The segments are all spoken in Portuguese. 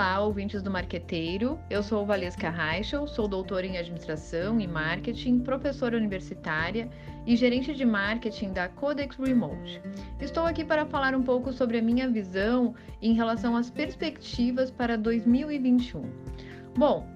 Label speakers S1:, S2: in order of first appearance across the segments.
S1: Olá, ouvintes do Marqueteiro. Eu sou Valesca Reichel, sou doutora em Administração e Marketing, professora universitária e gerente de marketing da Codex Remote. Estou aqui para falar um pouco sobre a minha visão em relação às perspectivas para 2021. Bom,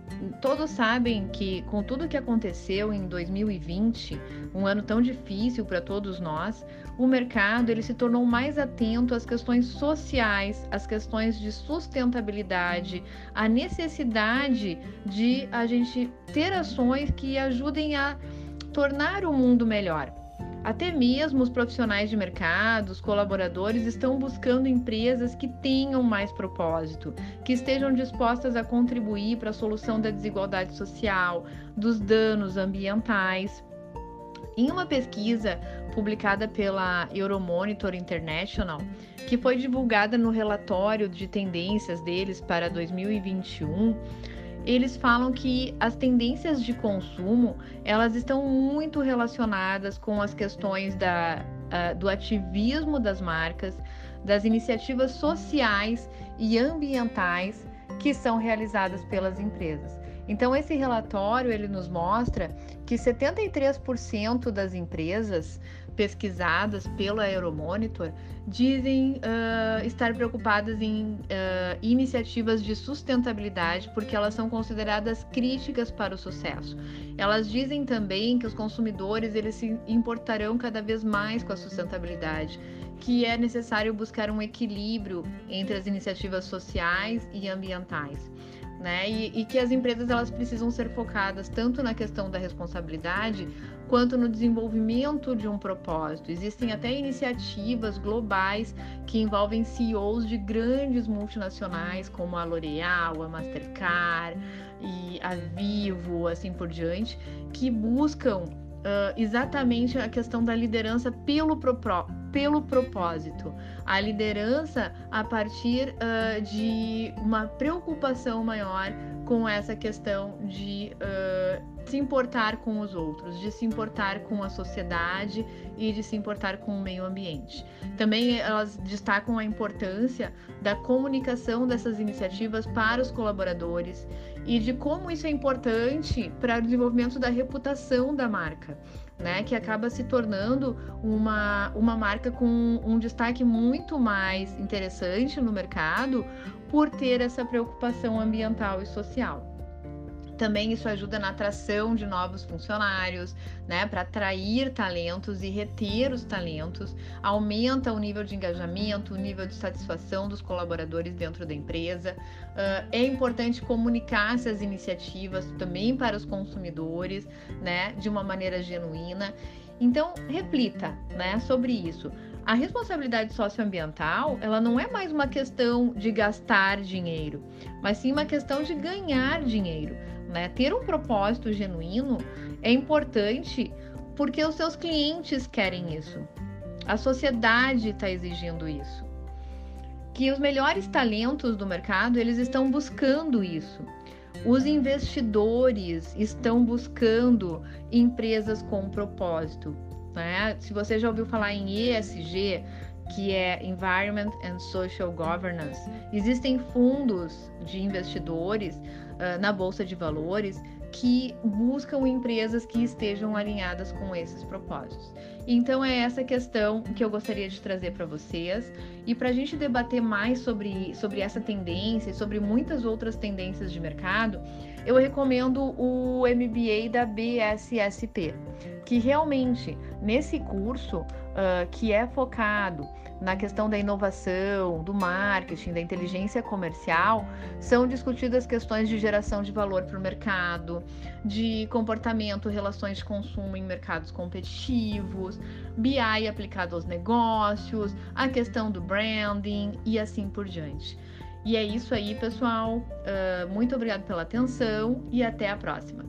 S1: todos sabem que com tudo que aconteceu em 2020, um ano tão difícil para todos nós, o mercado ele se tornou mais atento às questões sociais, às questões de sustentabilidade, à necessidade de a gente ter ações que ajudem a tornar o mundo melhor. Até mesmo os profissionais de mercado, os colaboradores estão buscando empresas que tenham mais propósito, que estejam dispostas a contribuir para a solução da desigualdade social, dos danos ambientais. Em uma pesquisa publicada pela Euromonitor International, que foi divulgada no relatório de tendências deles para 2021, eles falam que as tendências de consumo elas estão muito relacionadas com as questões da, uh, do ativismo das marcas, das iniciativas sociais e ambientais que são realizadas pelas empresas. Então esse relatório ele nos mostra que 73% das empresas pesquisadas pela Euromonitor dizem uh, estar preocupadas em uh, iniciativas de sustentabilidade porque elas são consideradas críticas para o sucesso. Elas dizem também que os consumidores eles se importarão cada vez mais com a sustentabilidade, que é necessário buscar um equilíbrio entre as iniciativas sociais e ambientais né? E, e, que as empresas elas precisam ser focadas tanto na questão da responsabilidade quanto no desenvolvimento de um propósito. Existem até iniciativas globais que envolvem CEOs de grandes multinacionais como a L'Oréal, a Mastercard e a Vivo, assim por diante, que buscam Uh, exatamente a questão da liderança pelo, pro, pelo propósito. A liderança a partir uh, de uma preocupação maior com essa questão de uh, se importar com os outros, de se importar com a sociedade e de se importar com o meio ambiente. Também elas destacam a importância da comunicação dessas iniciativas para os colaboradores e de como isso é importante para o desenvolvimento da reputação da marca. Né, que acaba se tornando uma, uma marca com um destaque muito mais interessante no mercado por ter essa preocupação ambiental e social. Também isso ajuda na atração de novos funcionários, né, para atrair talentos e reter os talentos, aumenta o nível de engajamento, o nível de satisfação dos colaboradores dentro da empresa. Uh, é importante comunicar essas iniciativas também para os consumidores, né, de uma maneira genuína. Então, reflita, né, sobre isso. A responsabilidade socioambiental, ela não é mais uma questão de gastar dinheiro, mas sim uma questão de ganhar dinheiro né? Ter um propósito genuíno é importante porque os seus clientes querem isso. A sociedade está exigindo isso. Que os melhores talentos do mercado, eles estão buscando isso. Os investidores estão buscando empresas com propósito. Né? Se você já ouviu falar em ESG, que é Environment and Social Governance, existem fundos de investidores uh, na bolsa de valores que buscam empresas que estejam alinhadas com esses propósitos. Então é essa questão que eu gostaria de trazer para vocês. E para a gente debater mais sobre, sobre essa tendência e sobre muitas outras tendências de mercado, eu recomendo o MBA da BSSP, que realmente nesse curso uh, que é focado na questão da inovação, do marketing, da inteligência comercial, são discutidas questões de geração de valor para o mercado, de comportamento, relações de consumo em mercados competitivos, BI aplicado aos negócios, a questão do branding e assim por diante. E é isso aí, pessoal. Uh, muito obrigado pela atenção e até a próxima.